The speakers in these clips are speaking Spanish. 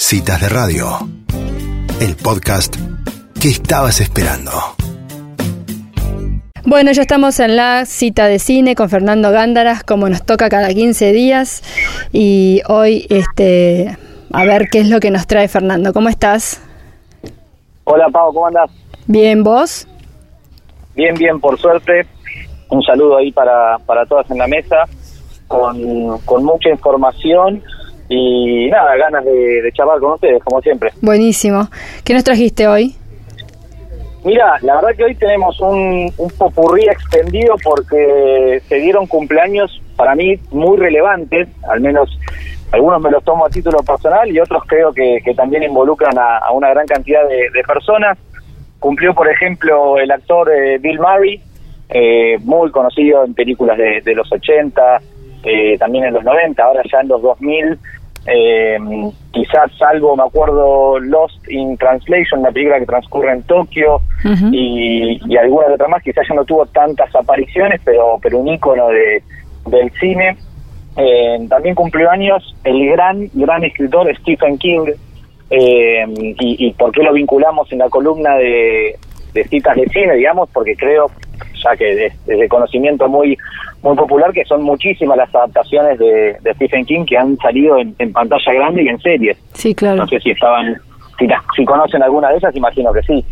Citas de Radio, el podcast que estabas esperando. Bueno, ya estamos en la cita de cine con Fernando Gándaras, como nos toca cada 15 días. Y hoy, este, a ver qué es lo que nos trae Fernando. ¿Cómo estás? Hola, Pau, ¿cómo andás? Bien, ¿vos? Bien, bien, por suerte. Un saludo ahí para, para todas en la mesa, con, con mucha información y nada, ganas de, de charlar con ustedes, como siempre. Buenísimo. ¿Qué nos trajiste hoy? Mira, la verdad que hoy tenemos un, un popurrí extendido porque se dieron cumpleaños para mí muy relevantes, al menos algunos me los tomo a título personal y otros creo que, que también involucran a, a una gran cantidad de, de personas. Cumplió, por ejemplo, el actor eh, Bill Murray, eh, muy conocido en películas de, de los 80, eh, también en los 90, ahora ya en los 2000 eh, quizás salvo, me acuerdo, Lost in Translation, una película que transcurre en Tokio, y, y alguna de otras más, quizás ya no tuvo tantas apariciones, pero, pero un ícono de, del cine. Eh, también cumplió años el gran, gran escritor Stephen King, eh, y, y por qué lo vinculamos en la columna de, de citas de cine, digamos, porque creo, ya que es, es de conocimiento muy muy popular, que son muchísimas las adaptaciones de, de Stephen King que han salido en, en, pantalla grande y en series. Sí, claro. No sé si estaban, si, si conocen alguna de esas, imagino que sí.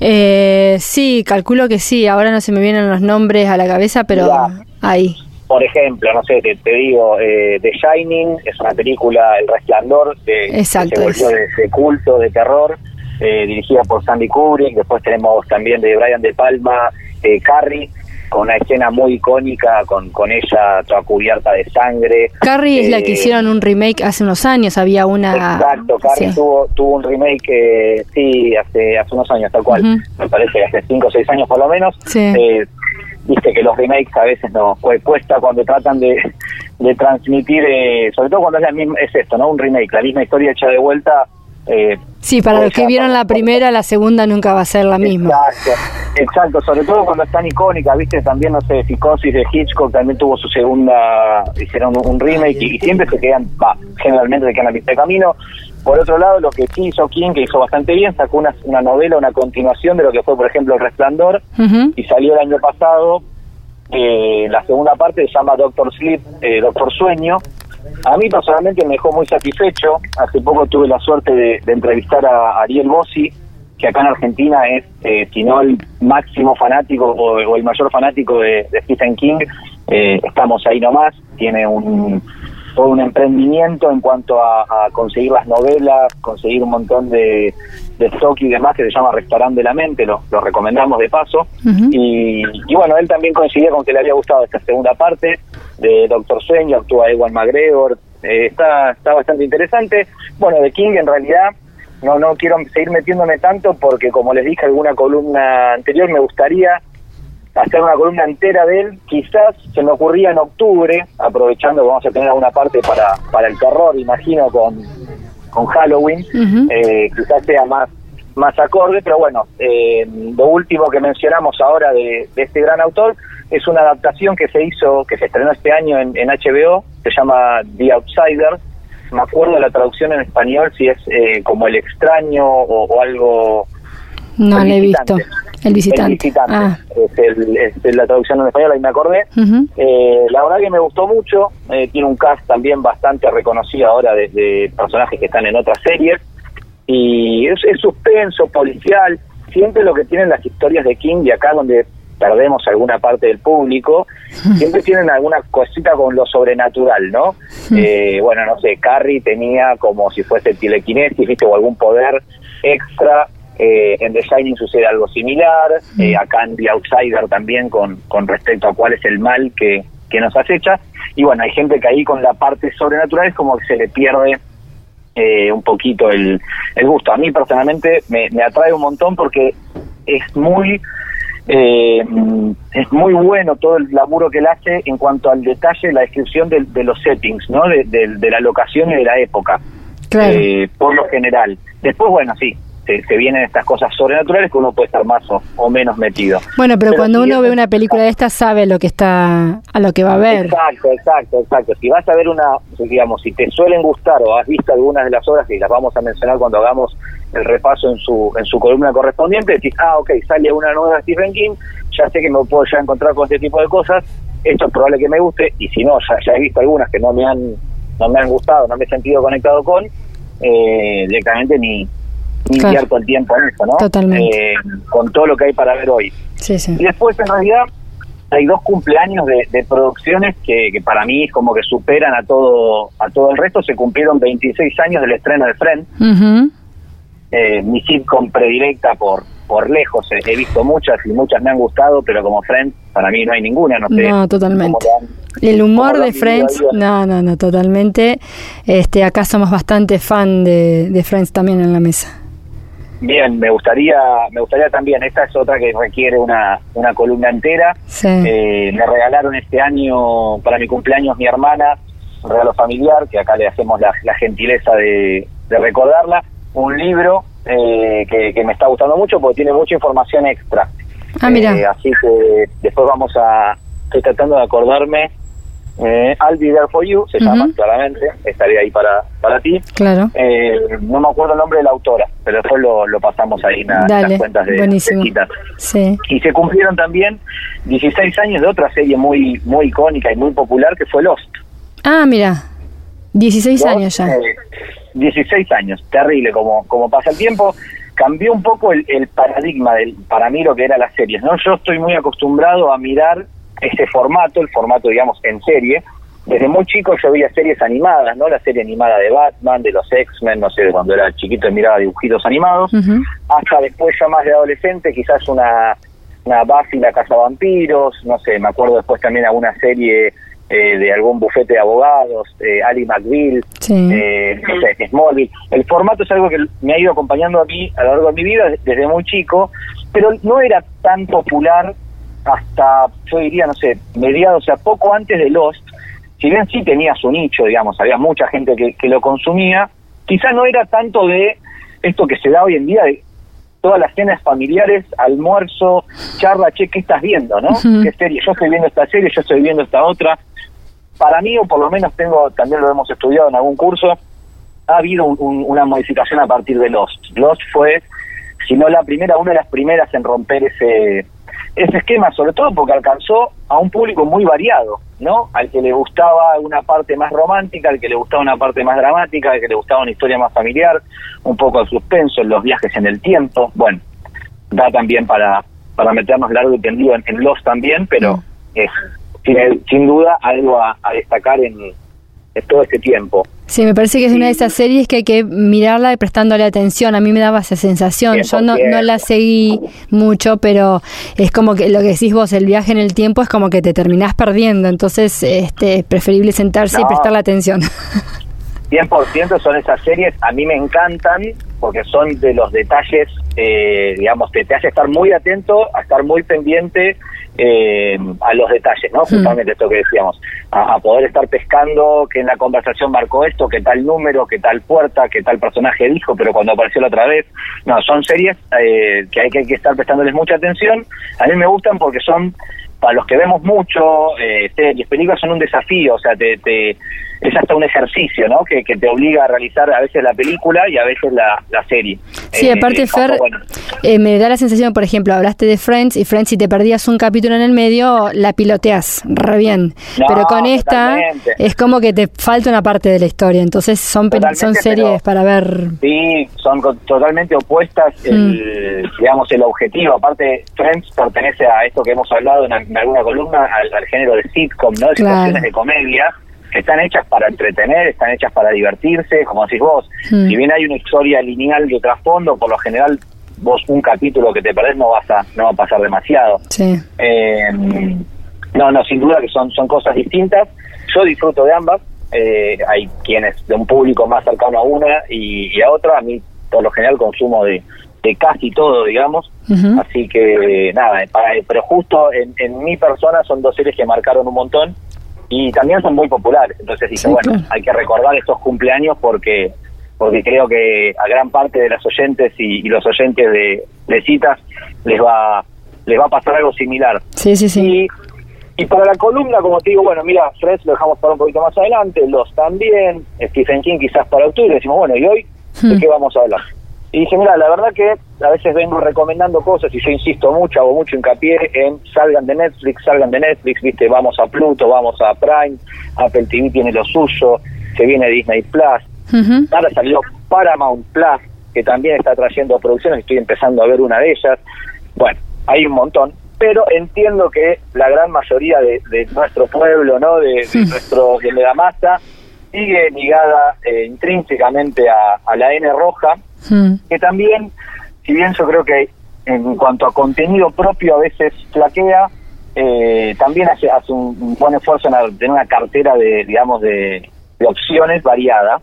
Eh, sí, calculo que sí. Ahora no se me vienen los nombres a la cabeza, pero Ya. ahí. Por ejemplo, no sé, te, te digo, eh, The Shining es una película, El Resplandor, que, que Exacto, se volvió de, de culto, de terror, eh, dirigida por Sandy Kubrick. Después tenemos también de Brian De Palma, eh, Carrie, con una escena muy icónica, con, con ella toda cubierta de sangre. Carrie es la que Eh, hicieron un remake hace unos años. Había una. Exacto, Carrie sí. tuvo, tuvo un remake, eh, sí, hace, hace unos años, tal cual. Me parece hace 5 o 6 años por lo menos. Sí. Eh, Viste que los remakes a veces no cu- cuesta cuando tratan de, de transmitir, eh, sobre todo cuando es, la misma, es esto, ¿no? Un remake, la misma historia hecha de vuelta. Eh, Sí, para los que vieron la primera, la segunda nunca va a ser la misma. Exacto, exacto, sobre todo cuando es tan icónica, viste, también, no sé, Psicosis de Hitchcock también tuvo su segunda, hicieron un remake y, y siempre se quedan, va, generalmente se quedan a mitad de camino. Por otro lado, lo que sí hizo King, que hizo bastante bien, sacó una, una novela, una continuación de lo que fue, por ejemplo, El Resplandor, y salió el año pasado, eh, la segunda parte se llama Doctor Sleep, eh, Doctor Sueño. A mí personalmente me dejó muy satisfecho. Hace poco tuve la suerte de, de entrevistar a Ariel Bossi, que acá en Argentina es, eh, si no el máximo fanático o, o el mayor fanático de, de Stephen King. Eh, estamos ahí nomás. Tiene un todo un emprendimiento en cuanto a, a conseguir las novelas, conseguir un montón de, de stock y demás que se llama Restaurante de la Mente, lo, lo recomendamos de paso. Y, y bueno, él también coincidía con que le había gustado esta segunda parte de Doctor Sueño, actúa Ewan McGregor, eh, está, está bastante interesante. Bueno, de King en realidad no, no quiero seguir metiéndome tanto porque como les dije en alguna columna anterior, me gustaría hacer una columna entera de él. Quizás se me ocurría en octubre, aprovechando que vamos a tener alguna parte para, para el terror, imagino, con, con Halloween, eh, quizás sea más más acorde, pero bueno, eh, lo último que mencionamos ahora de, de este gran autor es una adaptación que se hizo, que se estrenó este año en, en HBO, se llama The Outsider, me acuerdo de la traducción en español, si es eh, como el extraño o, o algo No la he visto. El visitante. El visitante. Ah. Es, el- es la traducción en español, ahí me acordé. Eh, la verdad que me gustó mucho. eh, tiene un cast también bastante reconocido ahora de, de personajes que están en otras series. Y es, es suspenso, policial. Siempre lo que tienen las historias de King y acá donde perdemos alguna parte del público, siempre tienen alguna cosita con lo sobrenatural, ¿no? Eh, bueno, no sé, Carrie tenía como si fuese telequinesis, ¿viste? O algún poder extra. Eh, en The Shining sucede algo similar. Eh, acá en The Outsider también con, con respecto a cuál es el mal que, que nos acecha. Y bueno, hay gente que ahí con la parte sobrenatural es como que se le pierde eh, un poquito el, el gusto. A mí personalmente me, me atrae un montón porque es muy eh, es muy bueno todo el laburo que él hace en cuanto al detalle, la descripción de, de los settings, ¿no? De, de- de la locación y de la época, Claro. eh, por lo general. Después, bueno, sí, se, se vienen estas cosas sobrenaturales que uno puede estar más o, o menos metido. Bueno, pero, Pero cuando si uno ve una película de esta sabe lo que está a lo que va a ver. Exacto, exacto, exacto. Si vas a ver una, digamos, si te suelen gustar o has visto algunas de las obras que las vamos a mencionar cuando hagamos el repaso en su en su columna correspondiente, decís, ah, ok, sale una nueva de Stephen King, ya sé que me puedo ya encontrar con este tipo de cosas, esto es probable que me guste, y si no, ya, ya he visto algunas que no me han no me han gustado, no me he sentido conectado con, eh, directamente ni, ni Claro. invierto el tiempo en eso, ¿no? Totalmente. Eh, con todo lo que hay para ver hoy. Sí, sí. Y después, en realidad, hay dos cumpleaños de, de producciones que, que para mí como que superan a todo a todo el resto. Se cumplieron 26 años del estreno de Friends, Ujú. Eh, mi sitcom predilecta por por lejos. He, he visto muchas y muchas me han gustado, pero como Friends, para mí no hay ninguna. No sé. No, totalmente. han- El humor de Friends, no, no, no, totalmente. Este, acá somos bastante fan de, de Friends también en la mesa. Bien, me gustaría me gustaría también. Esta es otra que requiere una, una columna entera. Sí. Eh, me regalaron este año para mi cumpleaños mi hermana, un regalo familiar, que acá le hacemos la, la gentileza de, de recordarla, un libro eh, que, que me está gustando mucho porque tiene mucha información extra. Ah, mira. Eh, así que después vamos a, estoy tratando de acordarme, eh, I'll Be There For You, se llama claramente, estaré ahí para, para ti. Claro. Eh, no me acuerdo el nombre de la autora, pero después lo, lo pasamos ahí en, las cuentas de, buenísimo. de. Sí. Y se cumplieron también 16 años de otra serie muy muy icónica y muy popular que fue Lost. Ah, mira. 16 Lost, años ya. Eh, 16 años, terrible como, como pasa el tiempo. Cambió un poco el, el paradigma del, para mí lo que era las series. ¿no? Yo estoy muy acostumbrado a mirar ese formato, el formato, digamos, en serie. Desde muy chico yo veía series animadas, ¿no? La serie animada de Batman, de los X-Men, no sé, de cuando era chiquito miraba dibujitos animados. Hasta después ya más de adolescente, quizás una, una Buffy la casa vampiros, no sé, me acuerdo después también alguna serie eh, de algún bufete de abogados, eh, Ali McBeal, Sí. eh, no sé, Smallville. El formato es algo que me ha ido acompañando a mí a lo largo de mi vida desde muy chico, pero no era tan popular hasta, yo diría, no sé, mediados, o sea, poco antes de Lost, si bien sí tenía su nicho, digamos, había mucha gente que, que lo consumía, quizá no era tanto de esto que se da hoy en día, de todas las cenas familiares, almuerzo, charla, che, ¿qué estás viendo, no? ¿Qué serie? Yo estoy viendo esta serie, yo estoy viendo esta otra. Para mí, o por lo menos tengo, también lo hemos estudiado en algún curso, ha habido un- un- una modificación a partir de Lost. Lost fue, si no la primera, una de las primeras en romper ese ese esquema, sobre todo porque alcanzó a un público muy variado, ¿no? Al que le gustaba una parte más romántica, al que le gustaba una parte más dramática, al que le gustaba una historia más familiar, un poco de suspenso, los viajes en el tiempo, bueno, da también para, para meternos largo y tendido en, en Lost también, pero Mm. es sin, sin duda algo a, a destacar en, en todo este tiempo. Sí, me parece que es una de esas series que hay que mirarla y prestándole atención. A mí me daba esa sensación. Yo no, no la seguí mucho, pero es como que lo que decís vos, el viaje en el tiempo es como que te terminás perdiendo. Entonces, este, es preferible sentarse y No. prestarle atención. 100% son esas series, a mí me encantan porque son de los detalles, eh, digamos, te, te hace estar muy atento, a estar muy pendiente eh, a los detalles, ¿no? Justamente esto que decíamos, a, a poder estar pescando, que en la conversación marcó esto, que tal número, que tal puerta, que tal personaje dijo, pero cuando apareció la otra vez. No, son series eh, que, hay que hay que estar prestándoles mucha atención. A mí me gustan porque son para los que vemos mucho, eh, series, películas son un desafío, o sea, te, te, es hasta un ejercicio, ¿no? Que, que te obliga a realizar a veces la película y a veces la, la serie. Sí, Eh, aparte, eh, Fer, bueno, eh, me da la sensación, por ejemplo, hablaste de Friends y Friends, si te perdías un capítulo en el medio, la piloteas re bien. No, Pero con esta totalmente. es como que te falta una parte de la historia. Entonces, son, son series para ver. Sí, son totalmente opuestas, Mm. el, digamos, el objetivo. Aparte, Friends pertenece a esto que hemos hablado en, en alguna columna, al, al género de sitcom, ¿no? De Claro. situaciones de comedia, están hechas para entretener, están hechas para divertirse, como decís vos. Mm. Si bien hay una historia lineal de trasfondo, por lo general vos un capítulo que te perdés no vas a no va a pasar demasiado. Sí. Eh, no, no, sin duda que son, son cosas distintas. Yo disfruto de ambas. Eh, hay quienes de un público más cercano a una y, y a otra. A mí, por lo general, consumo de, de casi todo, digamos. Así que, nada, para- pero justo en, en mi persona son dos series que marcaron un montón y también son muy populares. Entonces dije, Sí, bueno, claro. hay que recordar estos cumpleaños porque porque creo que a gran parte de las oyentes y, los oyentes de, de, citas les va les va a pasar algo similar. Sí, sí, sí. Y, para la columna, como te digo, bueno, mira, Fred lo dejamos para un poquito más adelante, los también, Stephen King quizás para octubre, decimos, bueno, ¿y hoy de hmm. qué vamos a hablar? Y dije, mira, la verdad que a veces vengo recomendando cosas y yo insisto mucho, hago mucho hincapié en salgan de Netflix, salgan de Netflix, viste, vamos a Pluto, vamos a Prime, Apple TV tiene lo suyo, se viene Disney Plus, ahora salió Paramount Plus, que también está trayendo producciones, estoy empezando a ver una de ellas. Bueno, hay un montón, pero entiendo que la gran mayoría de, nuestro pueblo, ¿no? De, nuestro de la masa sigue ligada eh, intrínsecamente a la N roja, Hmm. que también, si bien yo creo que en cuanto a contenido propio a veces flaquea, eh, también hace, hace un, buen esfuerzo en tener una cartera de, digamos, de, opciones variada.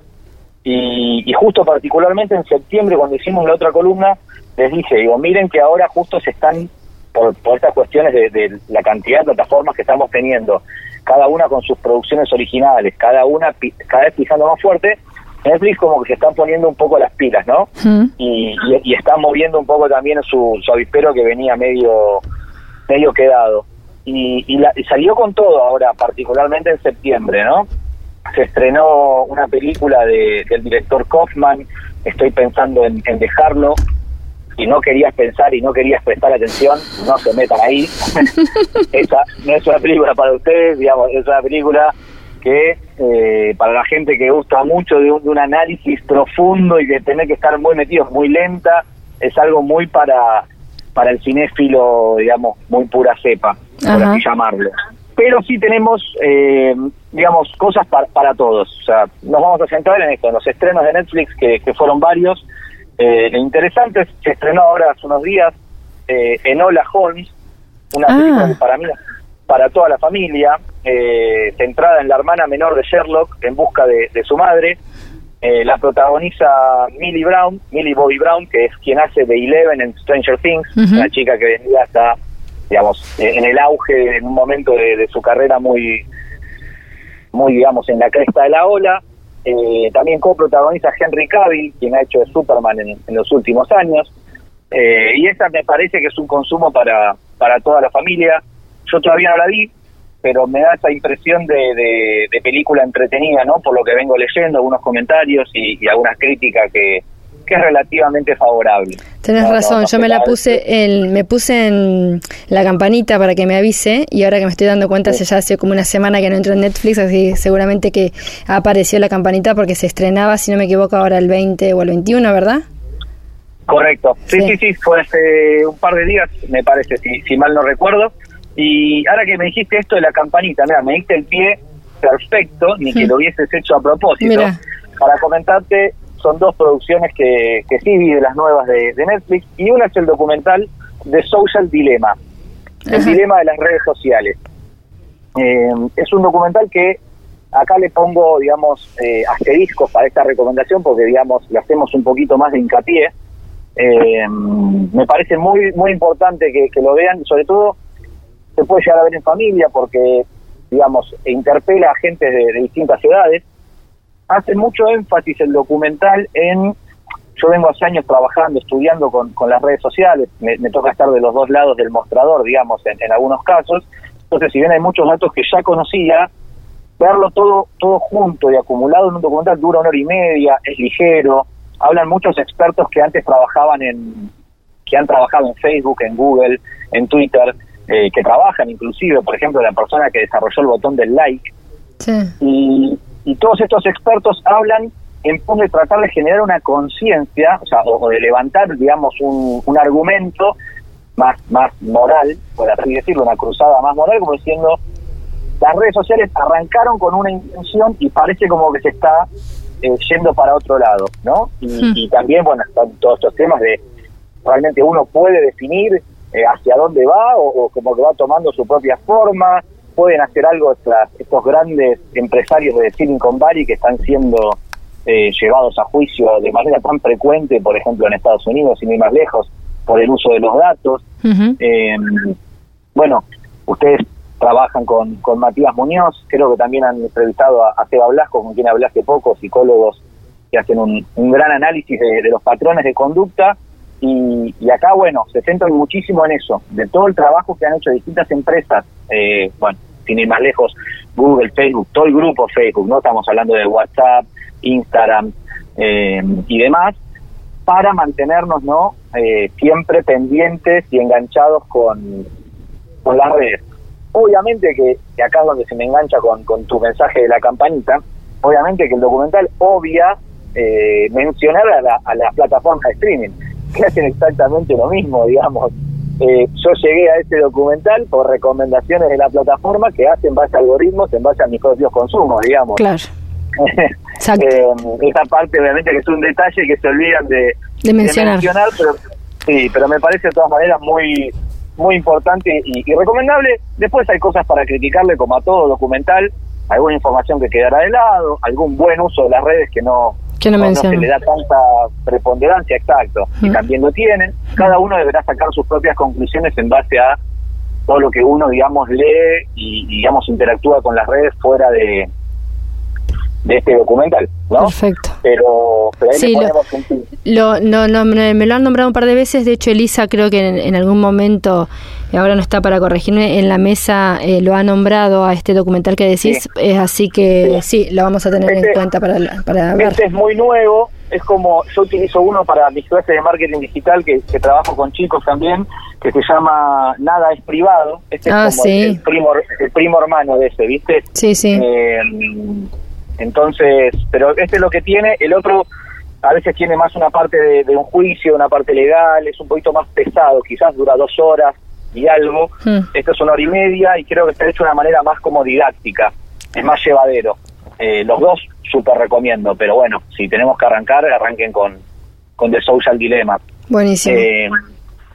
Y, justo particularmente en septiembre, cuando hicimos la otra columna, les dije, digo, miren que ahora justo se están, por, por estas cuestiones de, de, la cantidad de plataformas que estamos teniendo, cada una con sus producciones originales, cada una cada vez pisando más fuerte, Netflix como que se están poniendo un poco las pilas, ¿no? Y, y, están moviendo un poco también su, su avispero que venía medio medio quedado. Y, y, salió con todo ahora, particularmente en septiembre, ¿no? Se estrenó una película de, del director Kaufman, estoy pensando en, dejarlo, y no querías pensar y no querías prestar atención, no se metan ahí. Esa no es una película para ustedes, digamos, es una película que eh, para la gente que gusta mucho de un, análisis profundo y de tener que estar muy metidos, muy lenta, es algo muy para, para el cinéfilo, digamos, muy pura cepa, por así llamarlo. Pero sí tenemos, eh, digamos, cosas para, para todos. O sea, nos vamos a centrar en esto, en los estrenos de Netflix, que, que fueron varios. Eh, interesantes, se estrenó ahora hace unos días eh, Enola Holmes, una película ah. que para mí para toda la familia, eh, centrada en la hermana menor de Sherlock en busca de, su madre. Eh, la protagoniza Millie Brown, Millie Bobby Brown, que es quien hace de Eleven en Stranger Things, una chica que venía hasta, digamos, en el auge en un momento de, su carrera muy, muy, digamos, en la cresta de la ola. Eh, también coprotagoniza Henry Cavill, quien ha hecho de Superman en, en los últimos años. Eh, y esta me parece que es un consumo para, para toda la familia. Yo todavía no la vi, pero me da esa impresión de, de, película entretenida, ¿no? Por lo que vengo leyendo, algunos comentarios y, algunas críticas que, que es relativamente favorable. Tenés razón, yo me la puse el, me puse en la campanita para que me avise y ahora que me estoy dando cuenta, hace ya hace como una semana que no entro en Netflix, así seguramente que apareció la campanita porque se estrenaba, si no me equivoco, ahora el 20 o el 21, ¿verdad? Correcto, sí, sí, sí, fue hace un par de días, me parece, si, si mal no recuerdo. Y ahora que me dijiste esto de la campanita, mira, me diste el pie perfecto, ni que lo hubieses hecho a propósito. Para comentarte, son dos producciones que, que sí vi de las nuevas de, Netflix, y una es el documental de Social Dilemma, el dilema de las redes sociales. Eh, es un documental que acá le pongo, digamos, eh, asteriscos para esta recomendación porque, digamos, le hacemos un poquito más de hincapié. Eh, me parece muy muy importante que, que, lo vean, sobre todo se puede llegar a ver en familia porque, digamos, interpela a gente de, distintas edades. Hace mucho énfasis el documental en yo vengo hace años trabajando, estudiando con, las redes sociales, me, toca estar de los dos lados del mostrador, digamos, en, en, algunos casos. Entonces, si bien hay muchos datos que ya conocía, verlo todo, todo junto y acumulado en un documental dura una hora y media, es ligero. Hablan muchos expertos que antes trabajaban en, que han trabajado en Facebook, en Google, en Twitter, eh, que trabajan inclusive, por ejemplo, la persona que desarrolló el botón del like. Y, todos estos expertos hablan en pos de tratar de generar una conciencia, o sea, o, de levantar, digamos, un, un argumento más, más moral, por así decirlo, una cruzada más moral, como diciendo, las redes sociales arrancaron con una intención y parece como que se está eh, yendo para otro lado, ¿no? Y, hmm. y también, bueno, están todos estos temas de realmente uno puede definir eh, hacia dónde va o, como que va tomando su propia forma. Pueden hacer algo estos grandes empresarios de Silicon Valley que están siendo eh, llevados a juicio de manera tan frecuente, por ejemplo, en Estados Unidos, y ni más lejos, por el uso de los datos. Em, bueno, ustedes trabajan con, con Matías Muñoz, creo que también han entrevistado a, Seba Blasco, con quien hablaste poco, psicólogos que hacen un, gran análisis de, los patrones de conducta y, acá, bueno, se centran muchísimo en eso, de todo el trabajo que han hecho distintas empresas, eh, bueno, sin ir más lejos, Google, Facebook, todo el grupo Facebook, no estamos hablando de WhatsApp, Instagram eh, y demás, para mantenernos no eh, siempre pendientes y enganchados con, con las redes. Obviamente que, acá es donde se me engancha con, con tu mensaje de la campanita, obviamente que el documental obvia eh, mencionar a, a las plataformas de streaming, que hacen exactamente lo mismo, digamos. Eh, yo llegué a este documental por recomendaciones de la plataforma que hacen base a algoritmos en base a mis propios consumos, digamos. Claro. eh, esa parte obviamente que es un detalle que se olvidan de, mencionar. pero sí, pero me parece de todas maneras muy muy importante y, recomendable. Después hay cosas para criticarle como a todo documental, alguna información que quedará de lado, algún buen uso de las redes que no que no, se le da tanta preponderancia, exacto, y también lo tienen. Cada uno deberá sacar sus propias conclusiones en base a todo lo que uno, digamos, lee y, digamos, interactúa con las redes fuera de, de este documental, ¿no? Perfecto. Pero, sí, lo, no, no, me lo han nombrado un par de veces, de hecho Elisa creo que en, algún momento, ahora no está para corregirme, en la mesa eh, lo ha nombrado a este documental que decís, eh, así que sí. lo vamos a tener en este cuenta para, para ver. Este es muy nuevo, es como, yo utilizo uno para mis clases de marketing digital, que, trabajo con chicos también, que se llama Nada es privado, este es ah, como el, primo, el primo hermano de ese, ¿viste? Sí, sí. Eh, entonces, pero este es lo que tiene, el otro a veces tiene más una parte de, un juicio, una parte legal, es un poquito más pesado, quizás dura dos horas y algo, hmm. esto es una hora y media y creo que está hecho de una manera más como didáctica, es más llevadero. Eh, los dos súper recomiendo, pero bueno, si tenemos que arrancar, arranquen con, con The Social Dilemma. Buenísimo. Eh,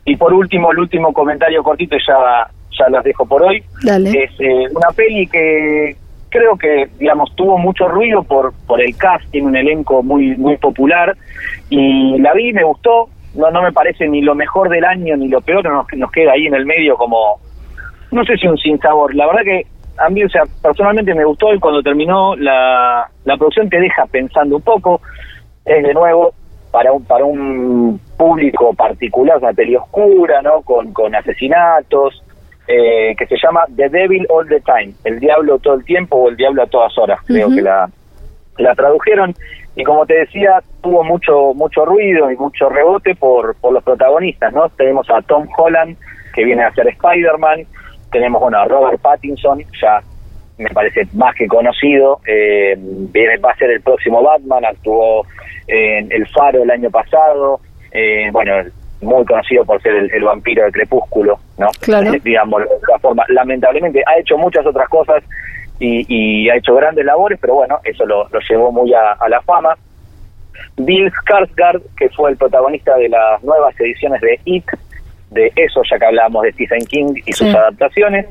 y por último, el último comentario cortito, ya, ya los dejo por hoy, Dale. es eh, una peli que, creo que, digamos, tuvo mucho ruido por, por el cast, tiene un elenco muy, muy popular, y la vi, me gustó, no, no me parece ni lo mejor del año ni lo peor, nos, nos queda ahí en el medio como, no sé si un sin sabor, la verdad que a mí, o sea, personalmente me gustó y cuando terminó la, la producción te deja pensando un poco, es de nuevo para un, para un público particular, una peli oscura, ¿no? Con, con asesinatos, eh, que se llama The Devil All the Time, el diablo todo el tiempo o el diablo a todas horas, creo que la, la tradujeron. Y como te decía, tuvo mucho mucho ruido y mucho rebote por, por los protagonistas, ¿no? Tenemos a Tom Holland, que viene a ser Spider-Man, tenemos, bueno, a Robert Pattinson, ya me parece más que conocido, eh, viene, va a ser el próximo Batman, actuó en El Faro el año pasado, eh, bueno, muy conocido por ser el, vampiro de Crepúsculo, ¿no? Claro. Digamos, de forma. Lamentablemente ha hecho muchas otras cosas y, ha hecho grandes labores, pero bueno, eso lo, llevó muy a, la fama. Bill Skarsgård, que fue el protagonista de las nuevas ediciones de It, de eso ya que hablábamos de Stephen King y sus adaptaciones.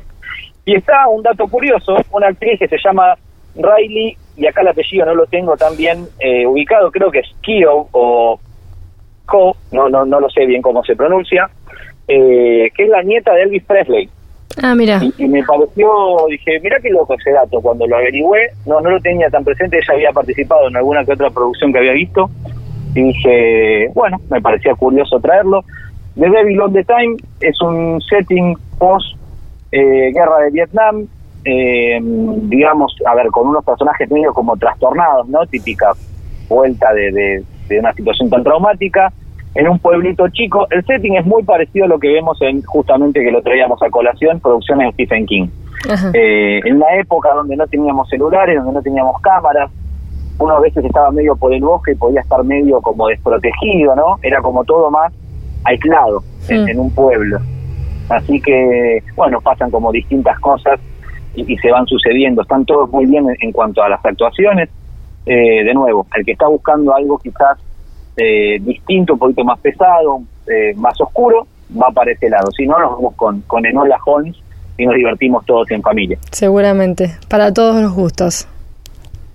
Y está un dato curioso, una actriz que se llama Riley, y acá el apellido no lo tengo tan bien eh, ubicado, creo que es Kio o no, no, no lo sé bien cómo se pronuncia, eh, que es la nieta de Elvis Presley. Ah, mira. Y, me pareció, dije, mira qué loco ese dato. Cuando lo averigüé, no, no lo tenía tan presente, ella había participado en alguna que otra producción que había visto. Y dije, bueno, me parecía curioso traerlo. The Devil on the Time es un setting post eh, guerra de Vietnam, eh, digamos, a ver, con unos personajes medio como trastornados, ¿no? Típica vuelta de, de una situación tan traumática en un pueblito chico. El setting es muy parecido a lo que vemos en justamente que lo traíamos a colación, producciones de Stephen King. Eh, en una época donde no teníamos celulares, donde no teníamos cámaras, uno a veces estaba medio por el bosque y podía estar medio como desprotegido, ¿no? Era como todo más aislado en, un pueblo. Así que, bueno, pasan como distintas cosas y, se van sucediendo. Están todos muy bien en, cuanto a las actuaciones. Eh, de nuevo, el que está buscando algo quizás eh, distinto, un poquito más pesado, eh, más oscuro, va para ese lado. Si no, nos vamos con, con Enola Holmes y nos divertimos todos en familia. Seguramente, para todos los gustos.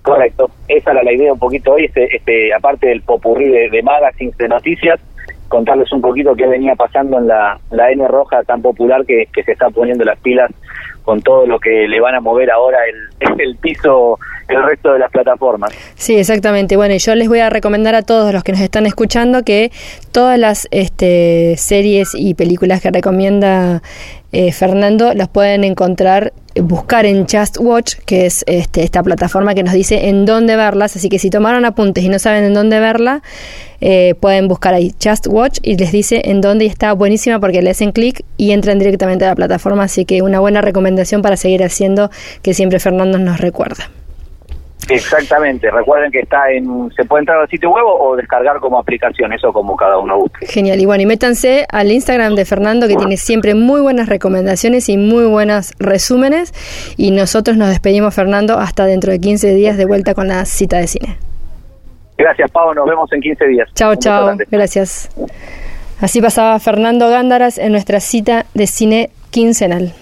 Correcto, esa era la idea un poquito hoy, este, este aparte del popurrí de, magazines, de noticias, contarles un poquito qué venía pasando en la, la N roja tan popular que, que se está poniendo las pilas con todo lo que le van a mover ahora el, el piso el resto de las plataformas. Sí, exactamente. Bueno, y yo les voy a recomendar a todos los que nos están escuchando que todas las este, series y películas que recomienda eh, Fernando las pueden encontrar, buscar en Just Watch, que es este, esta plataforma que nos dice en dónde verlas. Así que si tomaron apuntes y no saben en dónde verla, eh, pueden buscar ahí Just Watch y les dice en dónde está buenísima porque le hacen clic y entran directamente a la plataforma. Así que una buena recomendación para seguir haciendo que siempre Fernando nos recuerda. Exactamente, recuerden que está en, se puede entrar al sitio web o descargar como aplicación, eso como cada uno busque. Genial, y bueno, y métanse al Instagram de Fernando que tiene siempre muy buenas recomendaciones y muy buenos resúmenes y nosotros nos despedimos Fernando hasta dentro de 15 días de vuelta con la cita de cine. Gracias Pau, nos vemos en 15 días. Chao, chao, gracias. Así pasaba Fernando Gándaras en nuestra cita de cine quincenal.